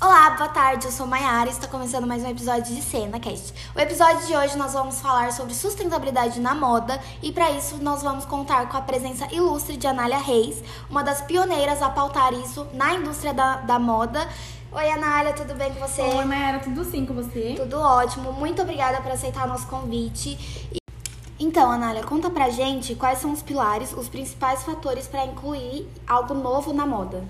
Olá, boa tarde, eu sou Maiara e está começando mais um episódio de Cena Cast. O episódio de hoje nós vamos falar sobre sustentabilidade na moda e para isso nós vamos contar com a presença ilustre de Anália Reis, uma das pioneiras a pautar isso na indústria da, da moda. Oi, Anália, tudo bem com você? Oi, Mayara, tudo sim com você? Tudo ótimo, muito obrigada por aceitar nosso convite. Então, Anália, conta pra gente quais são os pilares, os principais fatores para incluir algo novo na moda.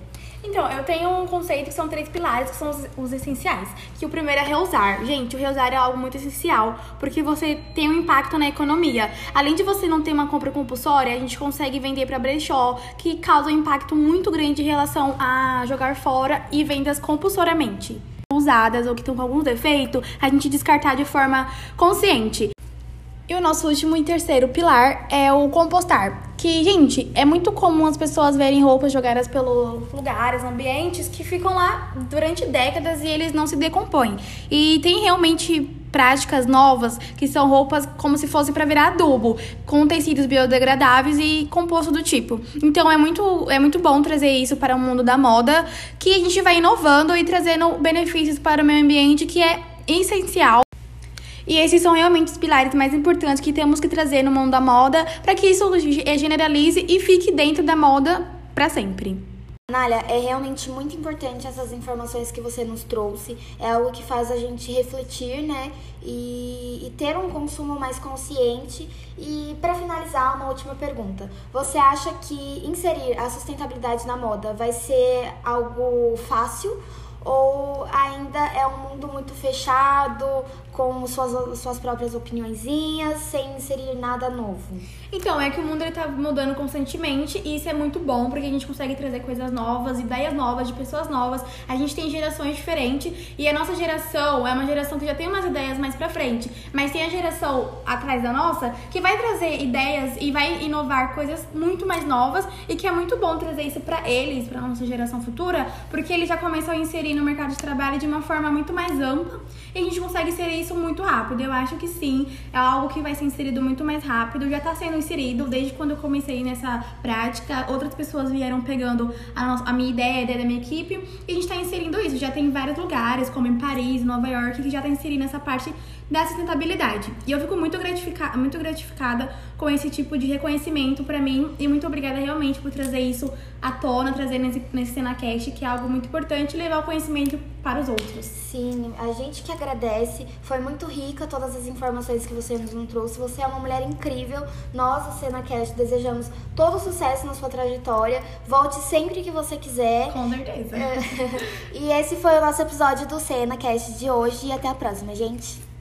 Então, eu tenho um conceito que são três pilares, que são os, os, essenciais. Que o primeiro é reusar. Gente, o reusar é algo muito essencial, porque você tem um impacto na economia. Além de você não ter uma compra compulsória, a gente consegue vender para brechó, que causa um impacto muito grande em relação a jogar fora e vendas compulsoriamente. Usadas ou que estão com algum defeito, a gente descartar de forma consciente. E o nosso último e terceiro pilar é o compostar. Que, gente, é muito comum as pessoas verem roupas jogadas pelos lugares, ambientes que ficam lá durante décadas e eles não se decompõem. E tem realmente práticas novas que são roupas como se fosse para virar adubo, com tecidos biodegradáveis e composto do tipo. Então é muito, é muito bom trazer isso para o mundo da moda, que a gente vai inovando e trazendo benefícios para o meio ambiente que é essencial e esses são realmente os pilares mais importantes que temos que trazer no mundo da moda para que isso generalize e fique dentro da moda para sempre. Nália, é realmente muito importante essas informações que você nos trouxe. É algo que faz a gente refletir, né? E, e ter um consumo mais consciente. E para finalizar, uma última pergunta. Você acha que inserir a sustentabilidade na moda vai ser algo fácil? Ou ainda é um mundo muito fechado, com suas, suas próprias opiniõezinhas, sem inserir nada novo? Então, é que o mundo ele tá mudando constantemente e isso é muito bom porque a gente consegue trazer coisas novas, ideias novas, de pessoas novas. A gente tem gerações diferentes e a nossa geração é uma geração que já tem umas ideias mais pra frente, mas tem a geração atrás da nossa que vai trazer ideias e vai inovar coisas muito mais novas e que é muito bom trazer isso para eles, para nossa geração futura, porque eles já começam a inserir no mercado de trabalho de uma forma muito mais ampla e a gente consegue inserir isso muito rápido. Eu acho que sim, é algo que vai ser inserido muito mais rápido, já está sendo inserido desde quando eu comecei nessa prática. Outras pessoas vieram pegando a, nossa, a minha ideia, a ideia da minha equipe, e a gente está inserindo isso. Já tem vários lugares, como em Paris, Nova York, que já está inserindo essa parte da sustentabilidade. E eu fico muito, gratifica muito gratificada com esse tipo de reconhecimento para mim e muito obrigada realmente por trazer isso à tona, trazer nesse, nesse CenaCast, que é algo muito importante, levar o conhecimento para os outros. Sim, a gente que agradece, foi muito rica todas as informações que você nos trouxe, você é uma mulher incrível, nós, o CenaCast, desejamos todo sucesso na sua trajetória, volte sempre que você quiser. Com certeza. e esse foi o nosso episódio do CenaCast de hoje e até a próxima, gente.